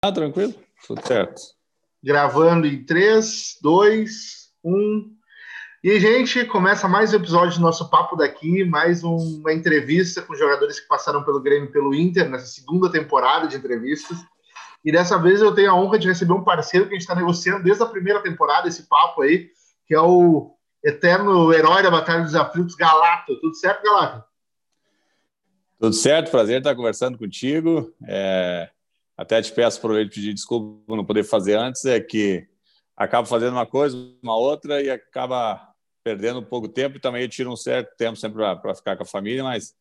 Ah, tranquilo? Tudo certo. Gravando em 3, 2, 1. E, gente, começa mais um episódio do nosso Papo daqui, mais uma entrevista com jogadores que passaram pelo Grêmio e pelo Inter, nessa segunda temporada de entrevistas. E dessa vez eu tenho a honra de receber um parceiro que a gente está negociando desde a primeira temporada, esse papo aí, que é o eterno herói da Batalha dos Aflitos, Galato. Tudo certo, Galato? Tudo certo, prazer estar conversando contigo. É, até te peço por ele pedir desculpa por não poder fazer antes, é que acabo fazendo uma coisa, uma outra e acaba perdendo um pouco tempo e também eu tiro um certo tempo sempre para ficar com a família, mas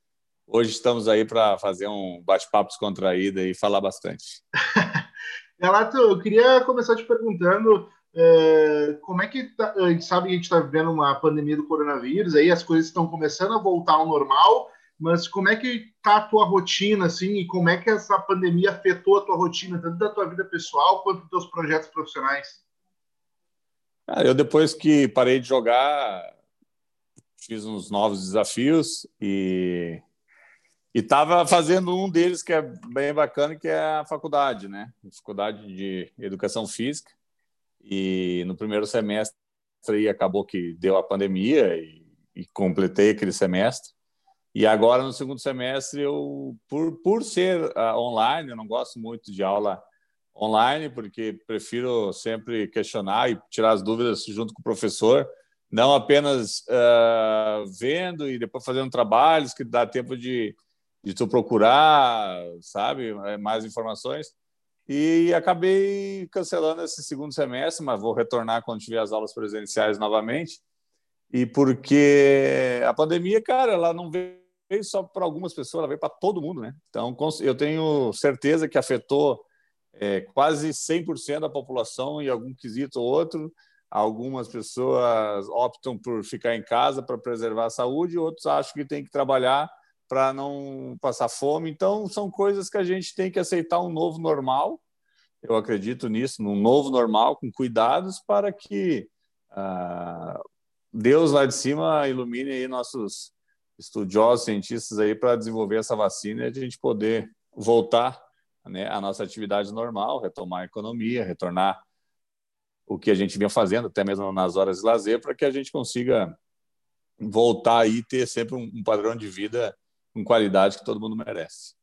hoje estamos aí para fazer um bate-papo descontraído e falar bastante. Relato, eu queria começar te perguntando é, como é que tá, a gente sabe que a gente está vivendo uma pandemia do coronavírus, aí as coisas estão começando a voltar ao normal, mas como é que tá a tua rotina, assim, e como é que essa pandemia afetou a tua rotina, tanto da tua vida pessoal quanto dos teus projetos profissionais? eu depois que parei de jogar, fiz uns novos desafios e estava fazendo um deles que é bem bacana, que é a faculdade, né? Faculdade de Educação Física. E no primeiro semestre acabou que deu a pandemia e, e completei aquele semestre. E agora, no segundo semestre, eu, por, por ser uh, online, eu não gosto muito de aula online, porque prefiro sempre questionar e tirar as dúvidas junto com o professor, não apenas uh, vendo e depois fazendo trabalhos que dá tempo de, de tu procurar, sabe, é, mais informações. E acabei cancelando esse segundo semestre, mas vou retornar quando tiver as aulas presenciais novamente. E porque a pandemia, cara, ela não veio veio só para algumas pessoas, ela veio para todo mundo, né? Então, eu tenho certeza que afetou é, quase 100% da população em algum quesito ou outro. Algumas pessoas optam por ficar em casa para preservar a saúde, outros acham que tem que trabalhar para não passar fome. Então, são coisas que a gente tem que aceitar um novo normal. Eu acredito nisso, num novo normal, com cuidados para que ah, Deus lá de cima ilumine aí nossos estudiosos, cientistas aí para desenvolver essa vacina e a gente poder voltar né, à nossa atividade normal, retomar a economia, retornar o que a gente vinha fazendo, até mesmo nas horas de lazer, para que a gente consiga voltar aí e ter sempre um, padrão de vida com qualidade que todo mundo merece.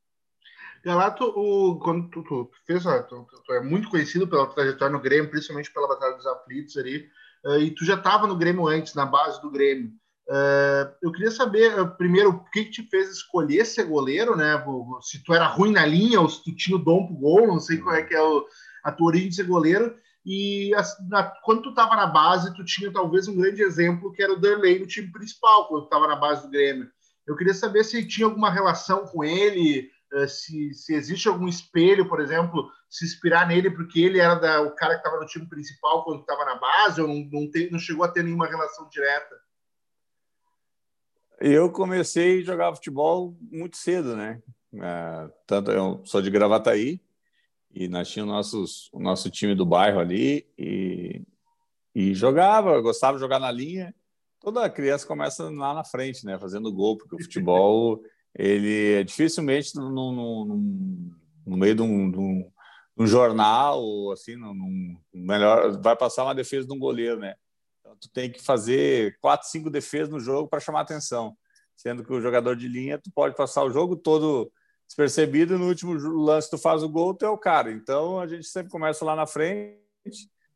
Galato, o, quando tu, tu fez, tu, tu, é muito conhecido pela trajetória no Grêmio, principalmente pela Batalha dos Aflitos ali, uh, e tu já estava no Grêmio antes, na base do Grêmio. Uh, eu queria saber, uh, primeiro, o que, que, te fez escolher ser goleiro, né? Se tu era ruim na linha ou se tu tinha o dom pro gol, não sei qual é que é o, a tua origem de ser goleiro. E a, na, quando tu estava na base, tu tinha talvez um grande exemplo que era o Derlei no time principal, quando tu estava na base do Grêmio. Eu queria saber se tinha alguma relação com ele, uh, se, se existe algum espelho, por exemplo, se inspirar nele, porque ele era da, o cara que estava no time principal quando estava na base, ou não, não, te, não chegou a ter nenhuma relação direta. Eu comecei a jogar futebol muito cedo, né? É, tanto eu sou de Gravataí e nós tínhamos nossos, o nosso time do bairro ali e, e jogava, gostava de jogar na linha. Toda criança começa lá na frente, né? Fazendo gol, porque o futebol ele é dificilmente no, no, no, no meio de um, de um, de um jornal, assim, num, melhor vai passar uma defesa de um goleiro, né? Tu tem que fazer quatro, cinco defesas no jogo para chamar atenção. Sendo que o jogador de linha, tu pode passar o jogo todo despercebido e no último lance tu faz o gol, tu é o cara. Então a gente sempre começa lá na frente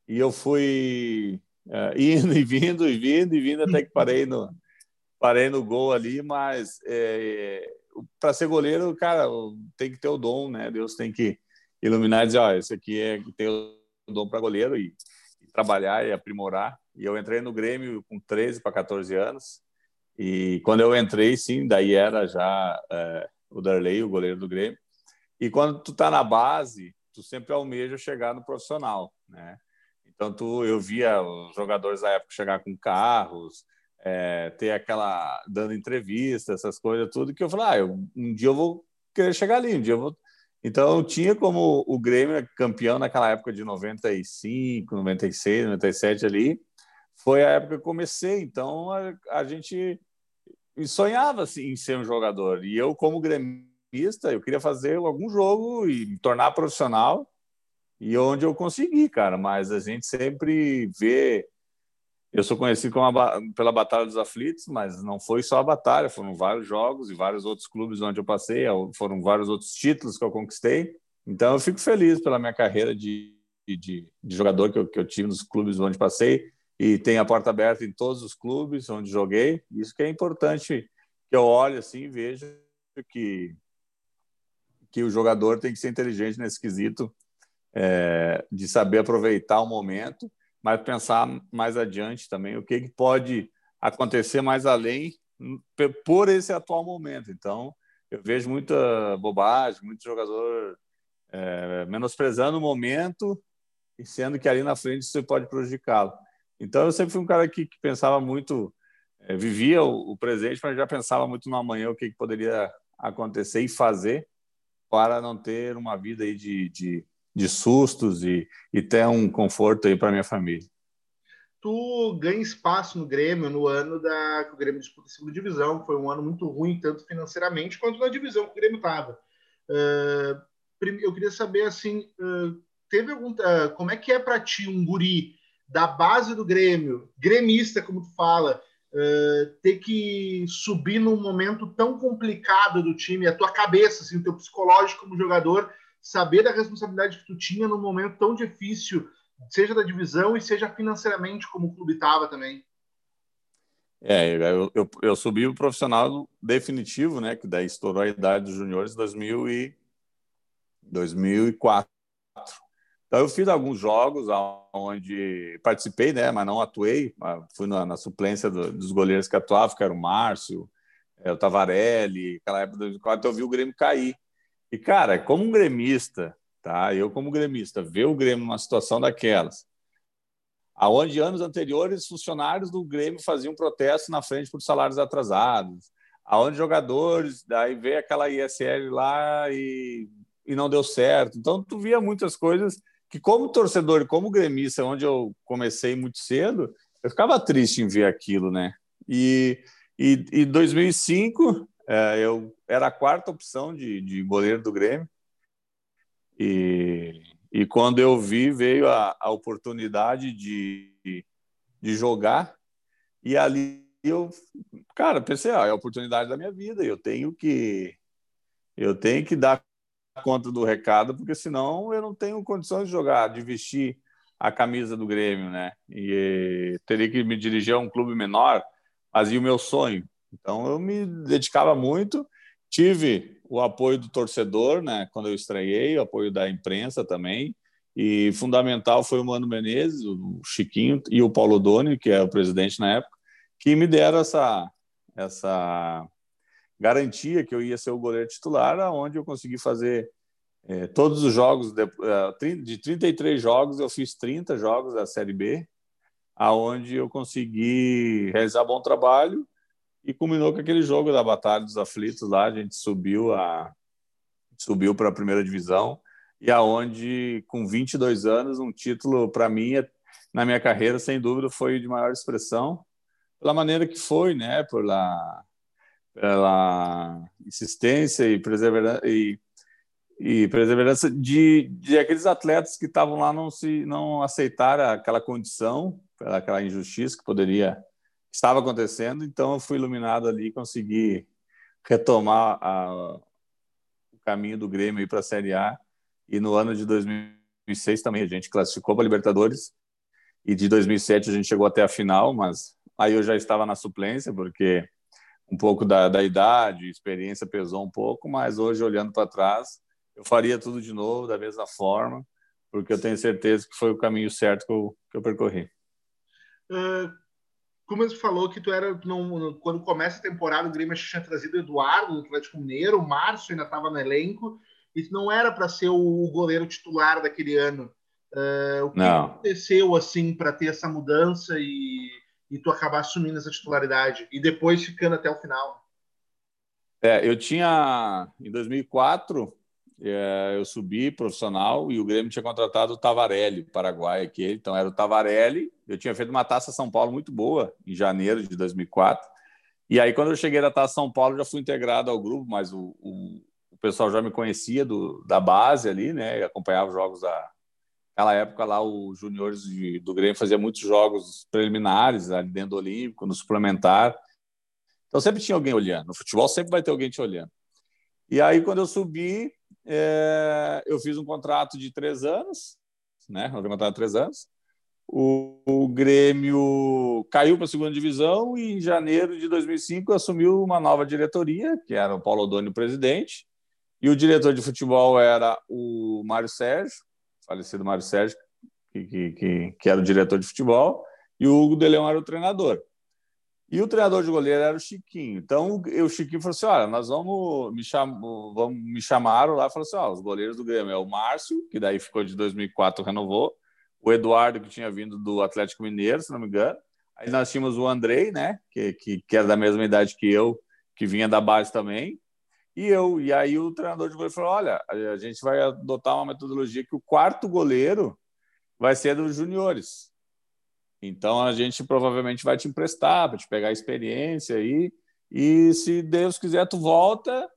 e eu fui uh, indo e vindo e vindo e vindo até que parei no, parei no gol ali, mas é, para ser goleiro, cara, tem que ter o dom, né? Deus tem que iluminar e dizer, ó, esse aqui é tem o dom para goleiro e, e, trabalhar e aprimorar. E eu entrei no Grêmio com 13 para 14 anos. E quando eu entrei, sim, daí era já é, o Darley, o goleiro do Grêmio. E quando tu tá na base, tu sempre almeja chegar no profissional, né? Então tu, eu via os jogadores da época chegar com carros, é, ter aquela dando entrevista, essas coisas tudo que eu falei, ah, eu, um dia eu vou querer chegar ali, um dia eu vou. Então tinha como o Grêmio campeão naquela época de 95, 96, 97 ali, foi a época que comecei, então a, a gente sonhava assim, em ser um jogador. E eu, como gremista, eu queria fazer algum jogo e me tornar profissional. e onde eu consegui, cara. Mas a gente sempre vê. Eu sou conhecido a, pela Batalha dos Aflitos, mas não foi só a batalha, foram vários jogos e vários outros clubes onde eu passei, foram vários outros títulos que eu conquistei. Então eu fico feliz pela minha carreira de, de, de jogador que eu, que eu tive nos clubes onde passei e tenho a porta aberta em todos os clubes onde joguei. Isso que é importante que eu olhe assim e veja que que o jogador tem que ser inteligente nesse quesito é, de saber aproveitar o momento, mas pensar mais adiante também o que, que pode acontecer mais além por esse atual momento. Então, eu vejo muita bobagem, muito jogador é, menosprezando o momento e sendo que ali na frente isso pode prejudicá-lo. Então, eu sempre fui um cara que, que pensava muito, é, vivia o, o, presente, mas já pensava muito no amanhã, o que, que poderia acontecer e fazer para não ter uma vida aí de, de, de sustos e, e ter um conforto aí para minha família. Tu ganha espaço no Grêmio no ano da que o Grêmio disputa a segunda divisão, foi um ano muito ruim, tanto financeiramente quanto na divisão que o Grêmio estava. Uh, eu queria saber assim, uh, teve algum, uh, como é que é para ti um guri da base do Grêmio, gremista como tu fala, Uh, ter que subir num momento tão complicado do time, a tua cabeça, assim, o teu psicológico como jogador, saber da responsabilidade que tu tinha num momento tão difícil, seja da divisão e seja financeiramente como o clube estava também. É, eu, eu, eu, subi o profissional definitivo, né, que daí estourou a idade dos juniores em 2000 e 2004. Então, eu fiz alguns jogos onde participei, né, mas não atuei. Fui na, na suplência do, dos goleiros que atuavam, que era o Márcio, é, o Tavarelli. Aquela época de 2004, eu vi o Grêmio cair. E, cara, como um gremista, tá? Eu, como gremista, ver o Grêmio numa situação daquelas, aonde anos anteriores funcionários do Grêmio faziam protesto na frente por salários atrasados, aonde jogadores, daí veio aquela ISL lá e, e não deu certo. Então, tu via muitas coisas que como torcedor e como gremista, onde eu comecei muito cedo, eu ficava triste em ver aquilo, né? E em 2005, é, eu era a quarta opção de, de goleiro do Grêmio. E, e quando eu vi, veio a, a oportunidade de, de jogar. E ali eu, cara, pensei, ah, é a oportunidade da minha vida. Eu tenho que eu tenho que dar conta do recado, porque senão eu não tenho condições de jogar, de vestir a camisa do Grêmio, né? E teria que me dirigir a um clube menor, fazia o meu sonho. Então eu me dedicava muito, tive o apoio do torcedor, né? Quando eu estreiei, o apoio da imprensa também. E fundamental foi o Mano Menezes, o Chiquinho e o Paulo Doni, que é o presidente na época, que me deram essa essa garantia que eu ia ser o goleiro titular, aonde eu consegui fazer é, todos os jogos, de, é, de 33 jogos, eu fiz 30 jogos da Série B, aonde eu consegui realizar bom trabalho e culminou com aquele jogo da Batalha dos Aflitos lá, a gente subiu a subiu para a primeira divisão e aonde com 22 anos um título para mim na minha carreira sem dúvida foi de maior expressão pela maneira que foi, né, pela pela insistência e perseverança e, e perseverança de, de aqueles atletas que estavam lá não se não aceitaram aquela condição, aquela injustiça que poderia estava acontecendo. Então eu fui iluminado ali e consegui retomar a, o caminho do Grêmio para a Série A. E no ano de 2006 também a gente classificou para Libertadores. E de 2007 a gente chegou até a final, mas aí eu já estava na suplência porque um pouco da, da idade, experiência pesou um pouco, mas hoje, olhando para trás, eu faria tudo de novo, da mesma forma, porque eu tenho certeza que foi o caminho certo que eu, que eu percorri. Uh, como você falou que tu era, não, quando começa a temporada, o Grêmio tinha trazido o Eduardo do Atlético Mineiro, o Márcio ainda estava no elenco, e não era para ser o goleiro titular daquele ano. Uh, o que não. aconteceu assim para ter essa mudança e e tu acabar assumindo essa titularidade e depois ficando até o final. É, eu tinha em 2004 é, eu subi profissional e o Grêmio tinha contratado o Tavarelli, Paraguai, aquele. Então era o Tavarelli. Eu tinha feito uma Taça São Paulo muito boa em janeiro de 2004. E aí quando eu cheguei da Taça São Paulo já fui integrado ao grupo, mas o, o, o pessoal já me conhecia do, da base ali, né? acompanhava os jogos da, Naquela época lá, os juniores do Grêmio faziam muitos jogos preliminares ali dentro do Olímpico, no suplementar. Então sempre tinha alguém olhando. No futebol sempre vai ter alguém te olhando. E aí, quando eu subi, é, eu fiz um contrato de três anos, né? Um contrato de três anos. O, o Grêmio caiu para a segunda divisão e em janeiro de 2005 assumiu uma nova diretoria, que era o Paulo Odônio presidente, e o diretor de futebol era o Mário Sérgio, falecido Mário Sérgio, que, que, que, que era o diretor de futebol, e o Hugo de Leão era o treinador. E o treinador de goleiro era o Chiquinho. Então o Chiquinho falou assim: olha, nós vamos me, cham... vamos me chamaram lá falou assim: ó, os goleiros do Grêmio é o Márcio, que daí ficou de 2004, renovou, o Eduardo, que tinha vindo do Atlético Mineiro, se não me engano. Aí nós tínhamos o Andrei, né, que, que, que era da mesma idade que eu, que vinha da base também, e eu. E aí o treinador de goleiro falou: olha, a gente vai adotar uma metodologia que o quarto goleiro vai ser dos juniores. Então a gente provavelmente vai te emprestar para te pegar a experiência aí. E se Deus quiser, tu volta.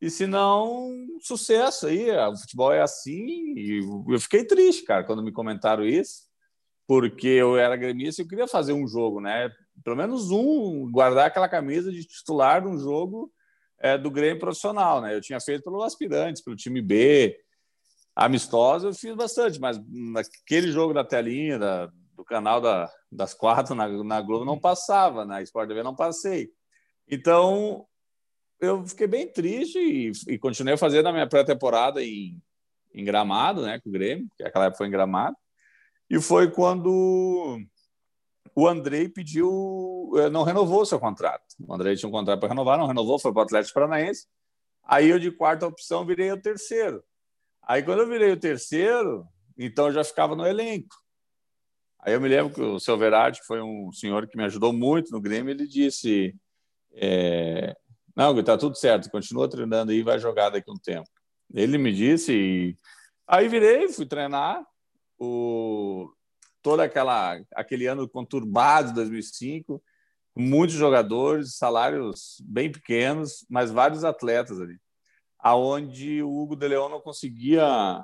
E se não, sucesso aí. O futebol é assim. E eu fiquei triste, cara, quando me comentaram isso, porque eu era gremista e eu queria fazer um jogo, né? Pelo menos um, guardar aquela camisa de titular de um jogo é, do Grêmio profissional, né? Eu tinha feito pelo aspirantes, pelo time B, amistosa, eu fiz bastante, mas naquele jogo da telinha, da, do canal da, das quatro na, na Globo não passava, na Sport TV não passei. Então, eu fiquei bem triste e, e continuei fazendo a minha pré-temporada em, em Gramado, né, com o Grêmio, que aquela época foi em Gramado. E foi quando o Andrei pediu, eh, não renovou o seu contrato. O Andrei tinha um contrato para renovar, não renovou, foi para o Atlético Paranaense. Aí eu, de quarta opção, virei o terceiro. Aí, quando eu virei o terceiro, então eu já ficava no elenco. Aí eu me lembro que o seu Verardi, que foi um senhor que me ajudou muito no Grêmio, ele disse: é, Não, está tudo certo, continua treinando aí, vai jogar daqui um tempo. Ele me disse, e aí virei, fui treinar. O... Todo aquela, aquele ano conturbado de 2005, muitos jogadores, salários bem pequenos, mas vários atletas ali. Aonde o Hugo de Leão não conseguia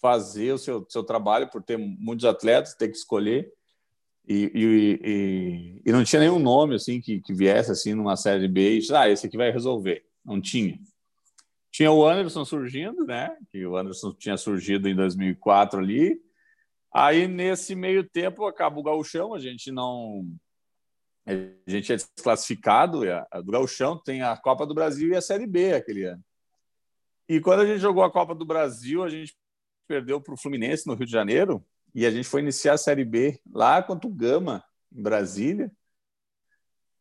fazer o seu, seu trabalho por ter muitos atletas, ter que escolher. E, e, e, e não tinha nenhum nome assim que, que viesse assim numa série B e ah, esse aqui vai resolver. Não tinha. Tinha o Anderson surgindo, né? Que o Anderson tinha surgido em 2004 ali. Aí nesse meio tempo acaba o gauchão, a gente não a gente é desclassificado, a, do gauchão tem a Copa do Brasil e a Série B aquele ano. E quando a gente jogou a Copa do Brasil, a gente perdeu para o Fluminense no Rio de Janeiro e a gente foi iniciar a Série B lá contra o Gama, em Brasília.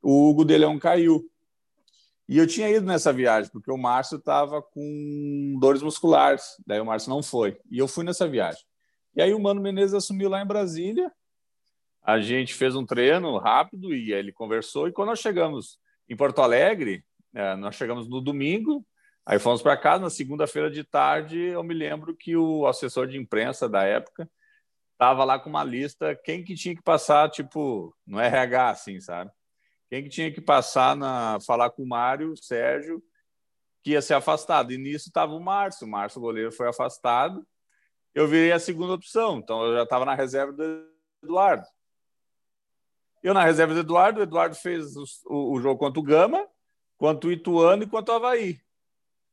O Hugo de caiu. E eu tinha ido nessa viagem, porque o Márcio estava com dores musculares. Daí o Márcio não foi. E eu fui nessa viagem. E aí o Mano Menezes assumiu lá em Brasília. A gente fez um treino rápido e ele conversou. E quando nós chegamos em Porto Alegre, é, nós chegamos no domingo, Aí fomos para casa, na segunda-feira de tarde, eu me lembro que o assessor de imprensa da época estava lá com uma lista, quem que tinha que passar, tipo, no RH, assim, sabe? Quem que tinha que passar na falar com o Mário, o Sérgio, que ia ser afastado. E nisso estava o Márcio. O Márcio, o goleiro, foi afastado. Eu virei a segunda opção, então eu já estava na reserva do Eduardo. Eu na reserva do Eduardo, o Eduardo fez o, o jogo contra o Gama, quanto o Ituano e quanto o Havaí.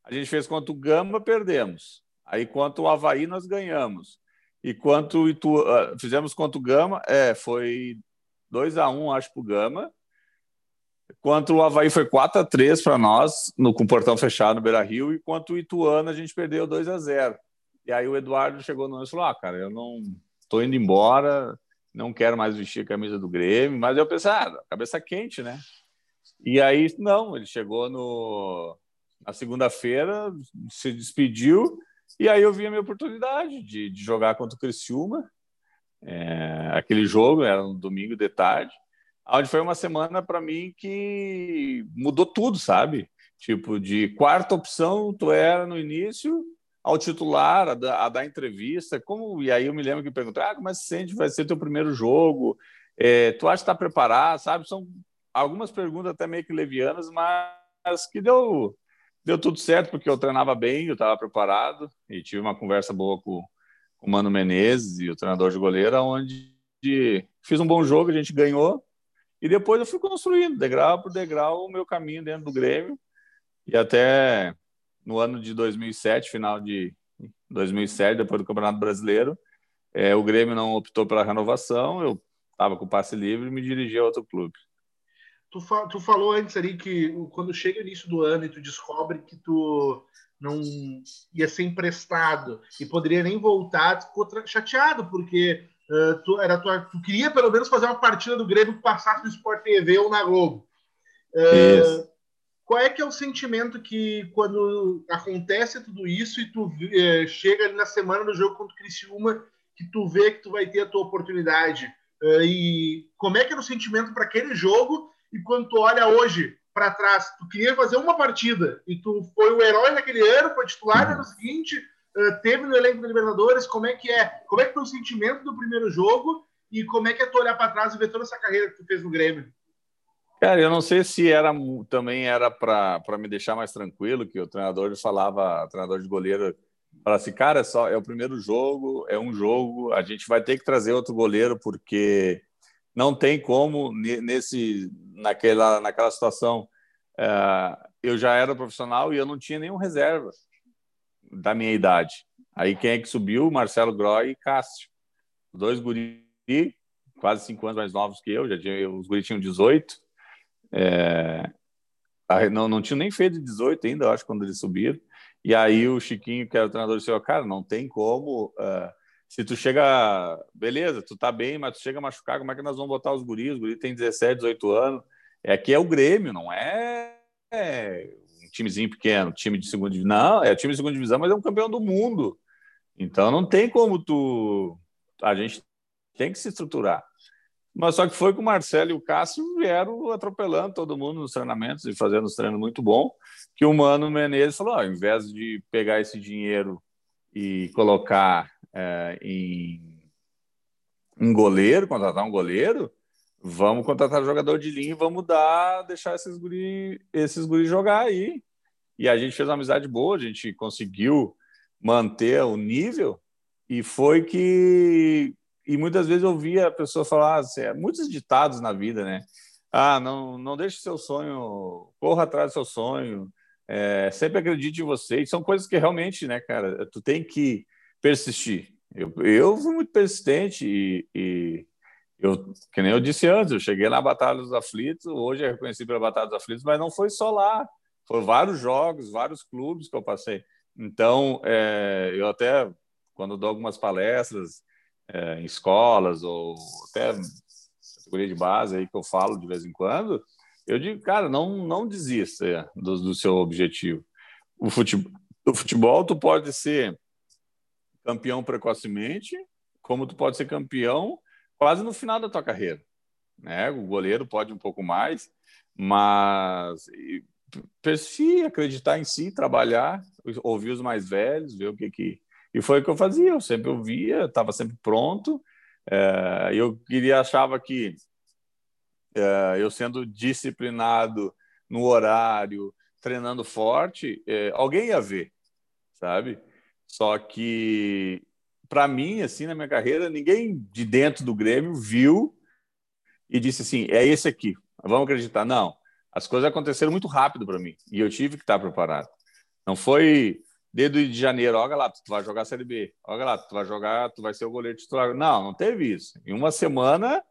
A gente fez contra o Gama, perdemos. Aí quanto o Havaí, nós ganhamos. E quanto Itu... Ah, fizemos contra o Gama, é, foi 2 a 1 acho, para o Gama. Quanto o Havaí foi 4 a 3 para nós, no, com o portão fechado no Beira Rio, e quanto o Ituano, a gente perdeu 2 a 0 E aí o Eduardo chegou no e falou: Ah, cara, eu não estou indo embora, não quero mais vestir a camisa do Grêmio, mas eu pensei, ah, cabeça quente, né? E aí, não, ele chegou no, na segunda-feira, se despediu, e aí eu vi a minha oportunidade de, de jogar contra o Criciúma. É, aquele jogo era no domingo de tarde, onde foi uma semana para mim que mudou tudo, sabe? Tipo, de quarta opção, tu era no início, ao titular, a, a dar entrevista, como e aí eu me lembro que perguntei, ah, como é que se sente? Vai ser teu primeiro jogo? É, tu acha que está preparado? Sabe? São algumas perguntas até meio que levianas, mas que deu Deu tudo certo porque eu treinava bem, eu estava preparado e tive uma conversa boa com, com o Mano Menezes e o treinador de goleiro, onde fiz um bom jogo, a gente ganhou, e depois eu fui construindo, degrau por degrau, o meu caminho dentro do Grêmio, e até no ano de 2007, final de 2007, depois do Campeonato Brasileiro, é, o Grêmio não optou pela renovação, eu estava com o passe livre e me dirigi a outro clube. Tu, fa tu falou antes ali que quando chega o início do ano e tu descobre que tu não ia ser emprestado e poderia nem voltar, tu ficou chateado, porque uh, tu, era tua, tu queria pelo menos fazer uma partida do Grêmio que passasse no Sport TV ou na Globo. Uh, qual é que é o sentimento que quando acontece tudo isso e tu uh, chega ali na semana do jogo contra o Criciúma que tu vê que tu vai ter a tua oportunidade? e como é que era o sentimento para aquele jogo e quando tu olha hoje para trás, tu queria fazer uma partida e tu foi o herói naquele ano, foi titular no ano seguinte, uh, teve no elenco da Libertadores, como é que é? Como é que foi o sentimento do primeiro jogo e como é que é tu olhar para trás e ver toda essa carreira que tu fez no Grêmio? Cara, eu não sei se era também era para me deixar mais tranquilo, que o treinador falava, o treinador de goleiro falava assim, cara, é só é o primeiro jogo, é um jogo, a gente vai ter que trazer outro goleiro porque não tem como nesse naquela naquela situação é, eu já era profissional e eu não tinha nenhum reserva da minha idade. Aí quem é que subiu? Marcelo Groy e Cássio. Dois guri quase cinco anos mais novos que eu já tinha os guri tinham 18 é, não não tinha nem feito 18 ainda eu acho quando eles subiram e aí o Chiquinho que era o treinador disse cara não tem como uh, se tu chega, beleza, tu tá bem, mas tu chega a machucar, como é que nós vamos botar os guris? Os guris têm 17, 18 anos. É aqui é o Grêmio, não é, é um timezinho pequeno, time de segunda divisão. Não, é time de segunda divisão, mas é um campeão do mundo. Então não tem como tu. A gente tem que se estruturar. Mas só que foi com o Marcelo e o Cássio vieram atropelando todo mundo nos treinamentos e fazendo os treinos muito bom. Que o Mano Menezes falou: ao invés de pegar esse dinheiro e colocar é, em um goleiro, contratar um goleiro, vamos contratar jogador de linha e vamos dar, deixar esses guri, esses guri jogar aí. E a gente fez uma amizade boa, a gente conseguiu manter o nível e foi que e muitas vezes eu via a pessoa falar assim, muitos ditados na vida, né? Ah, não, não deixe seu sonho, corra atrás do seu sonho, é, sempre acredite em você. E são coisas que realmente, né, cara, tu tem que persistir. Eu, eu fui muito persistente e, e eu, que nem eu disse antes, eu cheguei na Batalha dos Aflitos, hoje é reconhecido pela Batalha dos Aflitos, mas não foi só lá, foram vários jogos, vários clubes que eu passei. Então, é, eu até, quando dou algumas palestras é, em escolas ou até categoria de base aí que eu falo de vez em quando, eu digo, cara, não, não desista é, do, do seu objetivo. O futebol, o futebol, tu pode ser campeão precocemente, como tu pode ser campeão quase no final da tua carreira. Né? O goleiro pode um pouco mais, mas se acreditar em si, trabalhar, ouvir os mais velhos, ver o que que e foi o que eu fazia. Eu sempre ouvia, estava sempre pronto. É, eu queria achava que é, eu sendo disciplinado no horário, treinando forte, é, alguém ia ver, sabe? Só que, para mim, assim, na minha carreira, ninguém de dentro do Grêmio viu e disse assim: é esse aqui, vamos acreditar. Não, as coisas aconteceram muito rápido para mim e eu tive que estar preparado. Não foi desde de janeiro, olha lá, tu vai jogar a Série B, olha lá, tu vai jogar, tu vai ser o goleiro titular. Não, não teve isso. Em uma semana,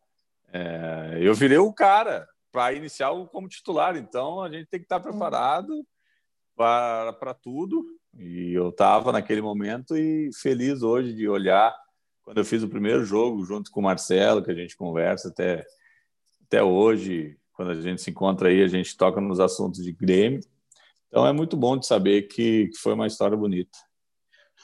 é, eu virei o cara para iniciar como titular. Então, a gente tem que estar preparado para tudo e eu estava naquele momento e feliz hoje de olhar quando eu fiz o primeiro jogo junto com o Marcelo, que a gente conversa até, até hoje, quando a gente se encontra aí, a gente toca nos assuntos de Grêmio. Então é muito bom de saber que, foi uma história bonita.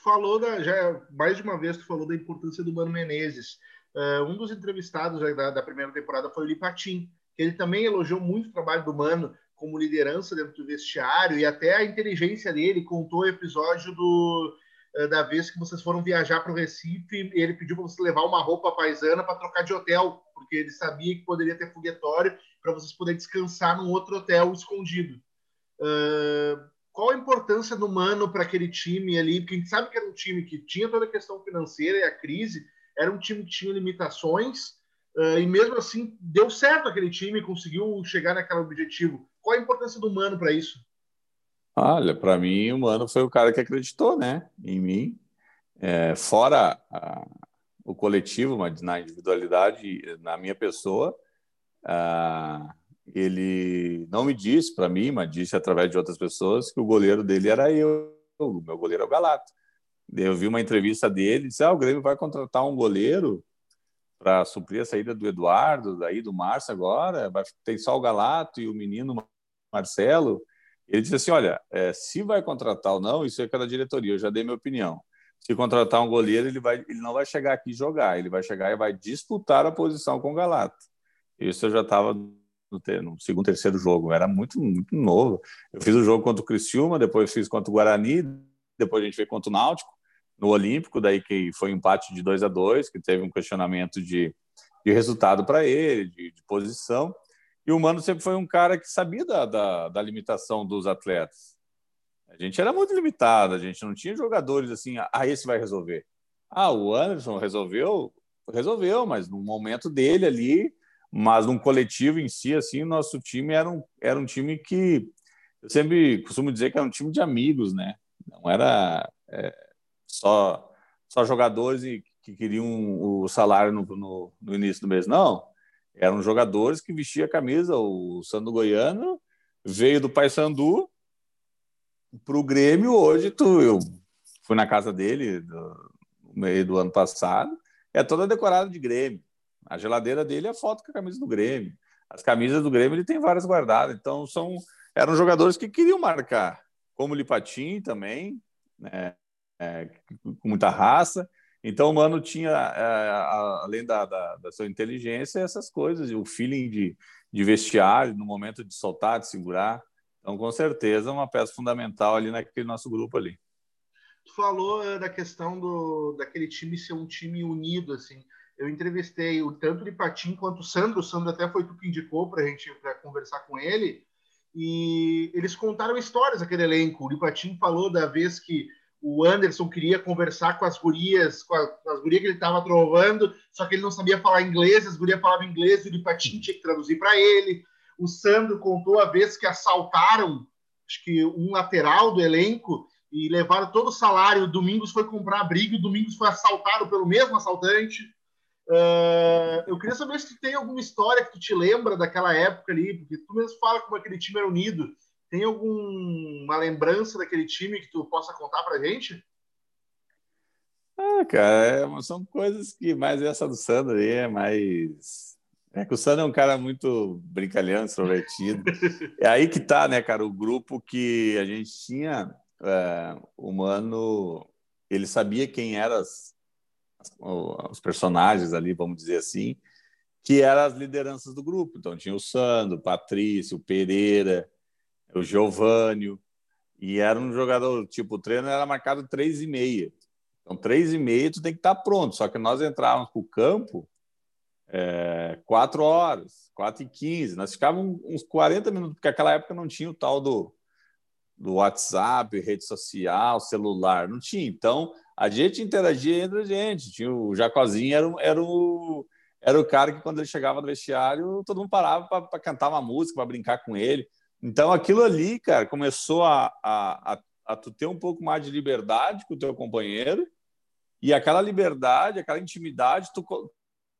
Falou da, já mais de uma vez tu falou da importância do Mano Menezes. Uh, um dos entrevistados da, da, primeira temporada foi o Lipatim, que ele também elogiou muito o trabalho do Mano como liderança dentro do vestiário e até a inteligência dele. Contou o episódio do, eh, da vez que vocês foram viajar para o Recife e ele pediu para você levar uma roupa paisana para trocar de hotel, porque ele sabia que poderia ter foguetório para vocês poderem descansar num outro hotel escondido. Uh, qual a importância do Mano para aquele time ali? Porque a gente sabe que era um time que tinha toda a questão financeira e a crise, era um time que tinha limitações, uh, e mesmo assim deu certo aquele time, conseguiu chegar naquele objetivo. Qual a importância do Mano para isso? Olha, para mim, o Mano foi o cara que acreditou né, em mim. É, fora a, o coletivo, mas na individualidade, na minha pessoa, ah, ele não me disse para mim, mas disse através de outras pessoas que o goleiro dele era eu, o meu goleiro é o Galato. Eu vi uma entrevista dele, disse: ah, o Grêmio vai contratar um goleiro para suprir a saída do Eduardo, daí do Márcio agora, vai ter só o Galato e o menino Marcelo. Ele disse assim: olha, é, se vai contratar ou não, isso é cada diretoria, eu já dei minha opinião. Se contratar um goleiro, ele, vai, ele não vai chegar aqui jogar, ele vai chegar e vai disputar a posição com o Galato. Isso eu já estava no, no, segundo, terceiro jogo, era muito, muito novo. Eu fiz o jogo contra o Criciúma, depois fiz contra o Guarani, depois a gente fez contra o Náutico, no Olímpico, daí que foi um empate de 2 a 2 que teve um questionamento de, de resultado para ele, de, de, posição. E o Mano sempre foi um cara que sabia da, da, da limitação dos atletas. A gente era muito limitado, a gente não tinha jogadores assim, ah, esse vai resolver. Ah, o Anderson resolveu, resolveu, mas no momento dele ali, mas num coletivo em si, assim, nosso time era um, era um time que eu sempre costumo dizer que era um time de amigos, né? Não era é, só, só jogadores que queriam o salário no, no, no início do mês, não. Eram jogadores que vestiam a camisa. O Sandro Goiano veio do Paysandu para o Grêmio hoje. Tu, eu fui na casa dele do, no meio do ano passado, é toda decorada de Grêmio. A geladeira dele é a foto com a camisa do Grêmio. As camisas do Grêmio ele tem várias guardadas. Então são eram jogadores que queriam marcar, como o Lipatim também, né? É, com muita raça. Então o Mano tinha, é, além da, da, da, sua inteligência, essas coisas, o feeling de, de vestiário, no momento de soltar, de segurar. Então, com certeza, uma peça fundamental ali naquele nosso grupo ali. Tu falou eh, da questão do, daquele time ser um time unido, assim. Eu entrevistei o tanto de Patim quanto o Sandro. O Sandro até foi tu que indicou para a gente pra conversar com ele. E eles contaram histórias daquele elenco. O Lipatim falou da vez que o Anderson queria conversar com as gurias, com, a, com as gurias que ele estava trovando, só que ele não sabia falar inglês, as gurias falavam inglês e o Lipatim tinha que traduzir para ele. O Sandro contou a vez que assaltaram, acho que um lateral do elenco e levaram todo o salário. O Domingos foi comprar abrigo, o Domingos foi assaltado pelo mesmo assaltante. Uh, eu queria saber se tu tem alguma história que tu te lembra daquela época ali, porque tu mesmo fala como aquele time era unido. Tem alguma lembrança daquele time que tu possa contar pra gente? Ah, cara, é, são coisas que mais essa do Sandro aí é mais é que o Sandro é um cara muito brincalhão, extrovertido. é aí que tá, né, cara? O grupo que a gente tinha, é, o Mano, ele sabia quem eram os personagens ali, vamos dizer assim, que eram as lideranças do grupo. Então tinha o Sandro, o Patrício, o Pereira, o Giovânio, e era um jogador, tipo, o treino era marcado três e meia. Então, três e meia, tu tem que estar tá pronto. Só que nós entrávamos para o campo é, 4 horas, 4 e 15. Nós ficávamos uns 40 minutos, porque naquela época não tinha o tal do, do WhatsApp, rede social, celular, não tinha. Então, a gente interagia entre a gente. Tinha o Jacozinho, era, era, o, era o cara que, quando ele chegava no vestiário, todo mundo parava para cantar uma música, para brincar com ele. Então, aquilo ali, cara, começou a, a, a, a tu ter um pouco mais de liberdade com o teu companheiro, e aquela liberdade, aquela intimidade, tu,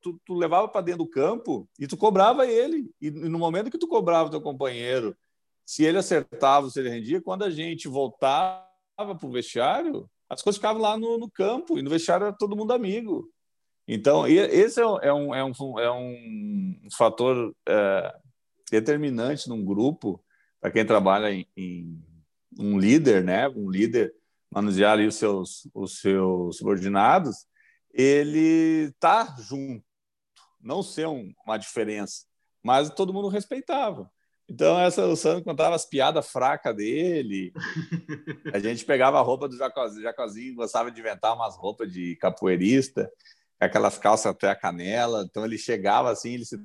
tu, tu levava para dentro do campo e tu cobrava ele. E, no momento que tu cobrava o teu companheiro, se ele acertava, se ele rendia, quando a gente voltava para o vestiário, as coisas ficavam lá no, no, campo e no vestiário era todo mundo amigo. Então, esse é, é, um, é, um, é um fator é, determinante num grupo para quem trabalha em, em, um líder, né? Um líder manusear ali os seus, os seus subordinados, ele tá junto não ser um, uma diferença, mas todo mundo respeitava. Então, essa, o Sandro contava as piadas fracas dele. A gente pegava a roupa do Jacozinho, Jacozinho gostava de inventar umas roupas de capoeirista, aquelas calças até a canela. Então, ele chegava assim, ele se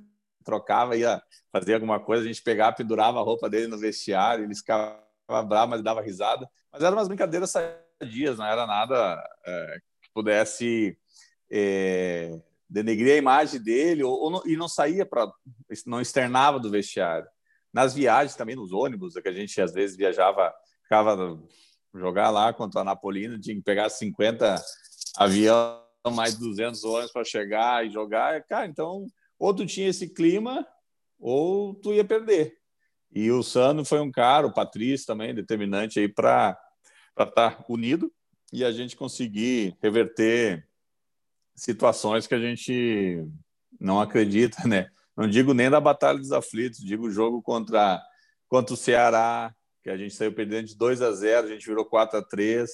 trocava, ia fazer alguma coisa, a gente pegava, pendurava a roupa dele no vestiário, ele ficava bravo, mas dava risada. Mas eram umas brincadeiras sadias, não era nada é, que pudesse é, denegrir a imagem dele ou, ou não, e não saía para não externava do vestiário. Nas viagens também, nos ônibus, que a gente às vezes viajava, ficava jogar lá contra a Napolina, tinha que pegar 50 aviões, mais 200 ônibus para chegar e jogar. Cara, então, ou tu tinha esse clima, ou tu ia perder. E o Sandro foi um cara, o Patrício também, determinante aí para estar tá unido e a gente conseguir reverter situações que a gente não acredita, né? Não digo nem da Batalha dos Aflitos, digo o jogo contra, contra o Ceará, que a gente saiu perdendo de 2 a 0, a gente virou 4 a 3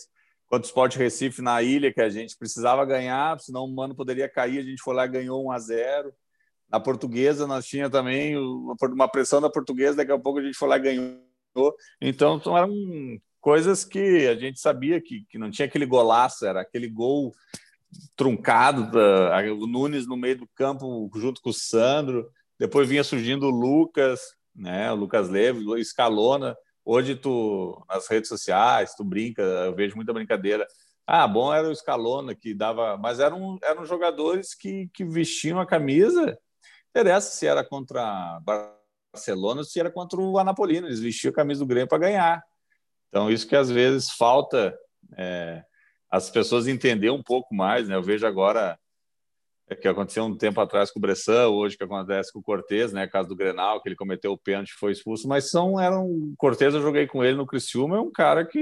Contra o Sport Recife na ilha, que a gente precisava ganhar, senão o Mano poderia cair, a gente foi lá e ganhou 1 a 0 Na portuguesa, nós tinha também uma pressão da portuguesa, daqui a pouco a gente foi lá e ganhou. Então, eram coisas que a gente sabia que, que não tinha aquele golaço, era aquele gol truncado, da, o Nunes no meio do campo junto com o Sandro, depois vinha surgindo o Lucas, né, o Lucas Leve, o Escalona. Hoje tu nas redes sociais, tu brinca, eu vejo muita brincadeira. Ah, bom era o Escalona que dava, mas eram eram jogadores que, que vestiam a camisa. Interessa se era contra Barcelona ou se era contra o Anapolino, eles vestiam a camisa do Grêmio para ganhar. Então isso que às vezes falta é, as pessoas entender um pouco mais, né? Eu vejo agora é que aconteceu um tempo atrás com o Bressan, hoje que acontece com o Cortez, né? Caso do Grenal, que ele cometeu o pênalti foi expulso, mas são eram Cortez, eu joguei com ele no Criciúma, é um cara que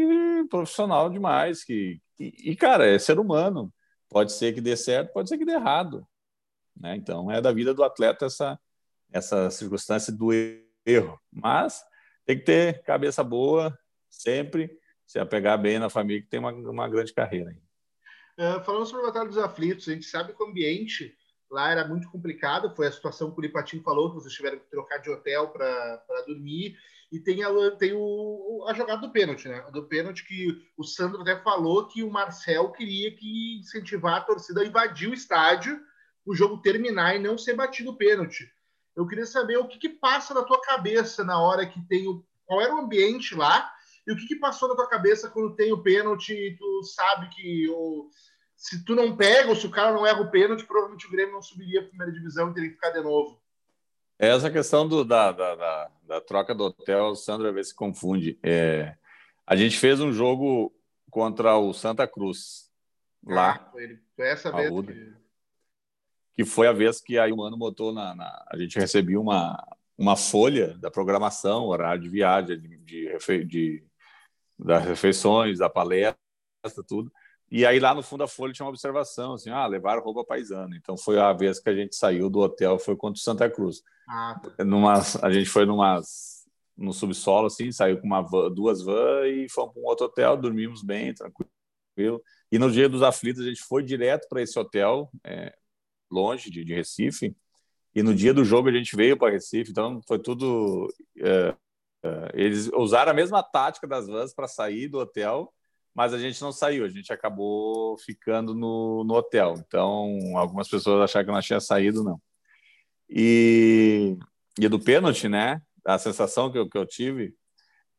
profissional demais, que e, e cara, é ser humano. Pode ser que dê certo, pode ser que dê errado, né? Então é da vida do atleta essa essa circunstância do erro, mas tem que ter cabeça boa sempre se apegar bem na família, que tem uma, uma grande carreira. Uh, falando sobre a Batalha dos Aflitos, a gente sabe que o ambiente lá era muito complicado, foi a situação que o Lipatinho falou, que vocês tiveram que trocar de hotel para dormir, e tem, a, tem o, a jogada do pênalti, né? Do pênalti que o Sandro até falou que o Marcel queria que incentivar a torcida a invadir o estádio, o jogo terminar e não ser batido o pênalti. Eu queria saber o que, que passa na tua cabeça na hora que tem o. Qual era o ambiente lá e o que, que passou na tua cabeça quando tem o pênalti e tu sabe que ou, se tu não pega ou se o cara não erra o pênalti, provavelmente o Grêmio não subiria a primeira divisão e teria que ficar de novo. É essa questão do, da, da, da, da, troca do hotel, às vezes se confunde. É, a gente fez um jogo contra o Santa Cruz lá. Ah, foi, foi essa vez que... que... foi a vez que aí o Mano botou na, na, A gente recebeu uma, uma folha da programação, horário de viagem, de, de, de das refeições, da palestra, tudo. E aí lá no fundo da folha tinha uma observação, assim, ah, levaram roupa paisana. Então foi a vez que a gente saiu do hotel, foi contra o Santa Cruz. Ah. Tá. A gente foi numa no subsolo, assim, saiu com uma van, duas vans e fomos para um outro hotel, dormimos bem, tranquilo. E no dia dos aflitos a gente foi direto para esse hotel, é, longe de, de, Recife. E no dia do jogo a gente veio para Recife, então foi tudo é, eles usaram a mesma tática das vans para sair do hotel, mas a gente não saiu, a gente acabou ficando no, no hotel. Então, algumas pessoas acharam que nós tinha saído, não. E, e do pênalti, né? A sensação que eu, que eu tive,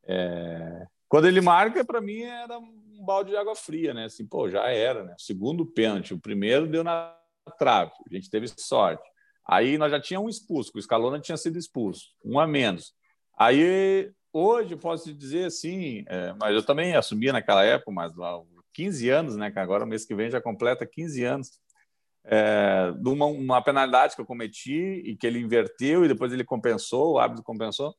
é... quando ele marca, para mim era um balde de água fria, né? Assim, pô, já era, né? Segundo pênalti, o primeiro deu na trave, a gente teve sorte. Aí nós já tínhamos um expulso, o Scalona tinha sido expulso, um a menos. Aí, hoje, posso dizer assim, é, mas eu também assumia naquela época, mas há 15 anos, né? Que agora, mês que vem, já completa 15 anos. É, de uma, uma penalidade que eu cometi e que ele inverteu e depois ele compensou, o árbitro compensou.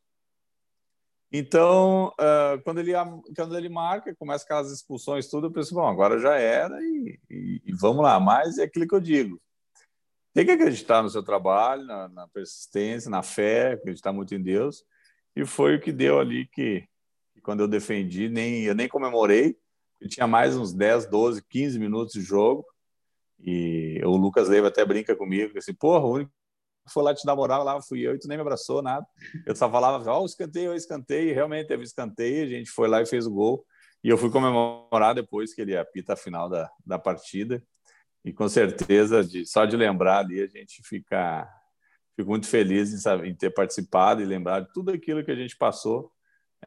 Então, uh, quando, ele, quando ele marca, começa aquelas expulsões, tudo, eu penso, bom, agora já era e, e, e, vamos lá. Mas é aquilo que eu digo: tem que acreditar no seu trabalho, na, na persistência, na fé, acreditar muito em Deus. E foi o que deu ali que, que quando eu defendi, nem, eu nem comemorei. Eu tinha mais uns 10, 12, 15 minutos de jogo. E o Lucas Leiva até brinca comigo, assim, porra, o único que foi lá te dar moral lá fui eu e tu nem me abraçou, nada. Eu só falava, ó, oh, escanteio, eu escanteio, e realmente teve escanteio, a gente foi lá e fez o gol. E eu fui comemorar depois que ele apita a final da, da partida. E com certeza, de, só de lembrar ali, a gente fica Fico muito feliz em, saber, em ter participado e lembrar de tudo aquilo que a gente passou.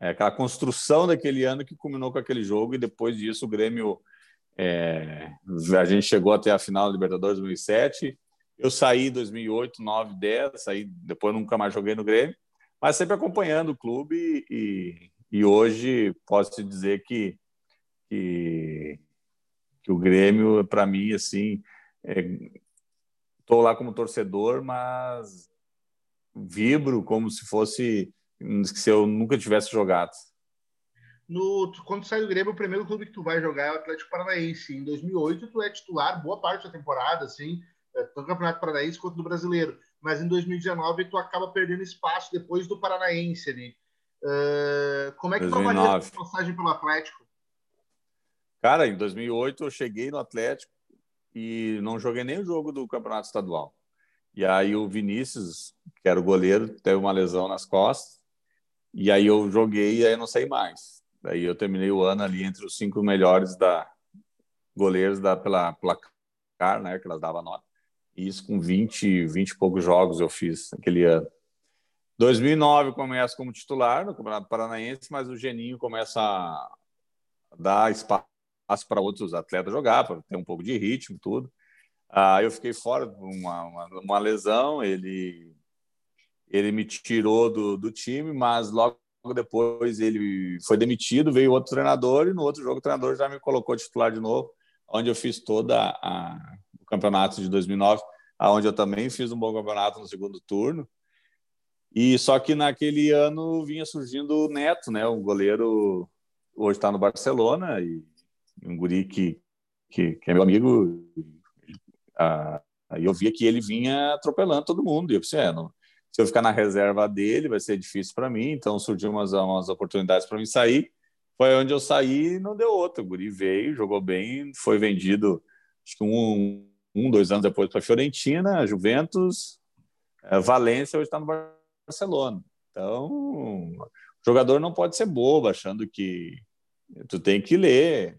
É, aquela construção daquele ano que culminou com aquele jogo e depois disso o Grêmio é, a gente chegou até a final da Libertadores 2007 eu saí em 2008 9 10 saí depois nunca mais joguei no Grêmio mas sempre acompanhando o clube e, e hoje posso te dizer que, que, que o Grêmio para mim assim estou lá como torcedor mas vibro como se fosse se eu nunca tivesse jogado. No, quando sai do Grêmio, o primeiro clube que tu vai jogar é o Atlético Paranaense. Em 2008, tu é titular boa parte da temporada, assim, é, tanto no Campeonato Paranaense quanto no Brasileiro. Mas em 2019, tu acaba perdendo espaço depois do Paranaense ali. Uh, como é que 2009. tu avalia a passagem pelo Atlético? Cara, em 2008 eu cheguei no Atlético e não joguei nem o jogo do Campeonato Estadual. E aí o Vinícius, que era o goleiro, teve uma lesão nas costas e aí eu joguei e aí não saí mais. Daí eu terminei o ano ali entre os cinco melhores da goleiros da pela placar, né, que elas davam nota. E isso com 20, 20 e poucos jogos eu fiz naquele ano. 2009 começa como titular no Campeonato Paranaense, mas o Geninho começa a dar espaço para outros atletas jogar, para ter um pouco de ritmo, tudo. Ah, eu fiquei fora de uma, uma, uma lesão, ele ele me tirou do, do time, mas logo depois ele foi demitido, veio outro treinador e no outro jogo o treinador já me colocou titular de novo, onde eu fiz toda a, o campeonato de 2009, aonde eu também fiz um bom campeonato no segundo turno. E só que naquele ano vinha surgindo o Neto, né, um goleiro hoje está no Barcelona e um guri que, que, que é meu amigo. Aí eu via que ele vinha atropelando todo mundo. E eu pensei, é, não, se eu ficar na reserva dele, vai ser difícil para mim. Então surgiu umas, umas oportunidades para mim sair. Foi onde eu saí e não deu outro. O Guri veio, jogou bem, foi vendido, acho que um, um dois anos depois para Fiorentina, Juventus, é, Valência, hoje está no Barcelona. Então, o jogador não pode ser bobo, achando que tu tem que ler,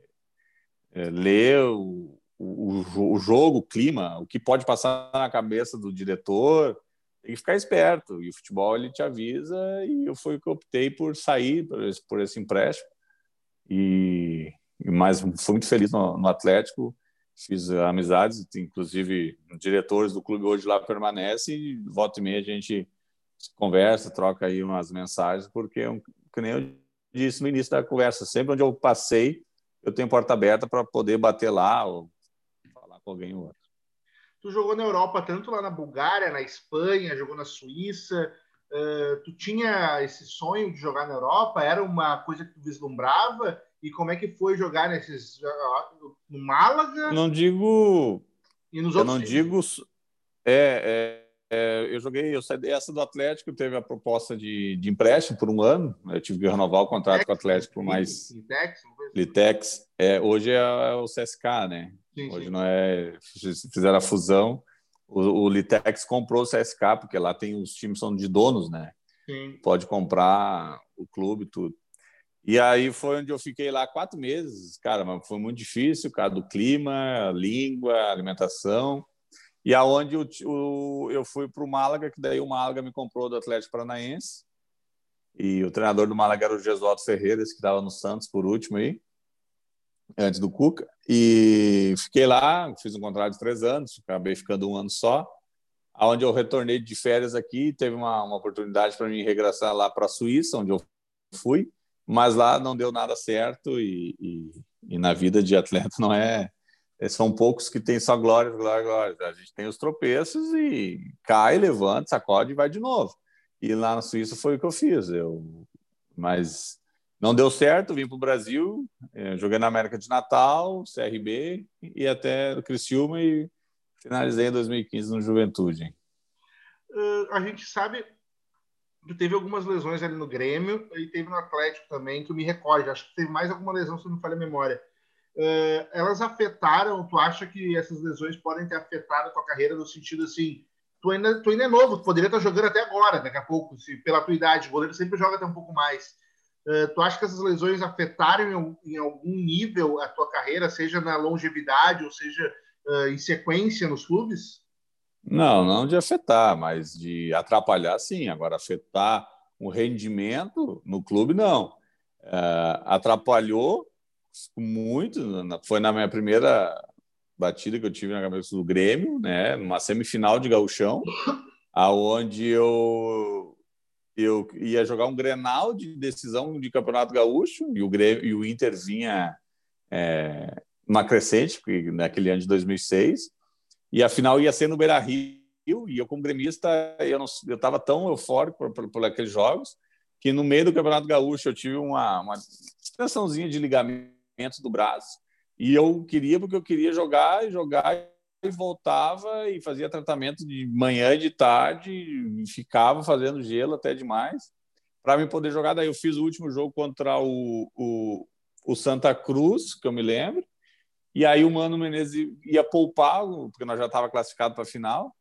é, ler o, o, o jogo, o clima, o que pode passar na cabeça do diretor, tem que ficar esperto. E o futebol ele te avisa e eu fui que optei por sair por esse, por esse empréstimo. E, mas fui muito feliz no, no Atlético. Fiz amizades, inclusive diretores do clube hoje lá permanecem e volta e meia a gente conversa, troca aí umas mensagens, porque, que nem eu disse no início da conversa, sempre onde eu passei, eu tenho porta aberta para poder bater lá ou falar com alguém ou outro. Tu jogou na Europa, tanto lá na Bulgária, na Espanha, jogou na Suíça. Uh, tu tinha esse sonho de jogar na Europa? Era uma coisa que tu vislumbrava? E como é que foi jogar nesses no Málaga? Não digo. E nos eu não digo. É, é, eu joguei, eu saí essa do Atlético, teve a proposta de, de empréstimo por um ano. Eu tive que renovar o contrato Litex, com o Atlético por mais. Litex, Litex. É, hoje é, é o CSK, né? Sim, Hoje sim. não é. Fizeram a fusão. O, o, Litex comprou o CSK, porque lá tem os times são de donos, né? Sim. Pode comprar o clube, tudo. E aí foi onde eu fiquei lá quatro meses, cara, mas foi muito difícil, cara, do clima, língua, alimentação. E aonde eu, o, eu fui para o Málaga, que daí o Málaga me comprou do Atlético Paranaense. E o treinador do Málaga era o Jesualdo Ferreira, que estava no Santos por último aí antes do Cuca, e fiquei lá, fiz um contrato de três anos, acabei ficando um ano só, aonde eu retornei de férias aqui, teve uma, uma oportunidade para mim regressar lá para a Suíça, onde eu fui, mas lá não deu nada certo e, e, e, na vida de atleta não é são poucos que tem só glória, glória, glória. A gente tem os tropeços e cai, levanta, sacode e vai de novo. E lá na Suíça foi o que eu fiz. Eu, mas não deu certo, vim para o Brasil, é, joguei na América de Natal, CRB e até o Criciúma e finalizei em 2015 no Juventude. Uh, a gente sabe que teve algumas lesões ali no Grêmio e teve no Atlético também, que eu me recordo. Acho que teve mais alguma lesão, se não me falha a memória. Uh, elas afetaram, tu acha que essas lesões podem ter afetado a tua carreira no sentido assim, tu ainda, tu ainda é novo, tu poderia estar jogando até agora, daqui a pouco, se, pela tua idade, o goleiro sempre joga até um pouco mais. Uh, tu acha que essas lesões afetaram em, em, algum nível a tua carreira, seja na longevidade ou seja uh, em sequência nos clubes? Não, não de afetar, mas de atrapalhar, sim. Agora, afetar um rendimento no clube, não. Atrapalhou muito. Foi na minha primeira batida que eu tive na cabeça do Grêmio, né? Numa semifinal de gauchão, aonde eu eu ia jogar um Grenal de decisão de Campeonato Gaúcho e o Grêmio, e o Inter vinha é, uma crescente naquele ano de 2006 e a final ia ser no Beira Rio e eu como gremista eu eu estava tão eufórico por, por, por, aqueles jogos que no meio do Campeonato Gaúcho eu tive uma, uma extensãozinha de ligamento do braço e eu queria porque eu queria jogar e jogar e voltava e fazia tratamento de manhã e de tarde e ficava fazendo gelo até demais para me poder jogar daí eu fiz o último jogo contra o, o, o Santa Cruz que eu me lembro e aí o Mano Menezes ia poupar, porque nós já estava classificado para a final.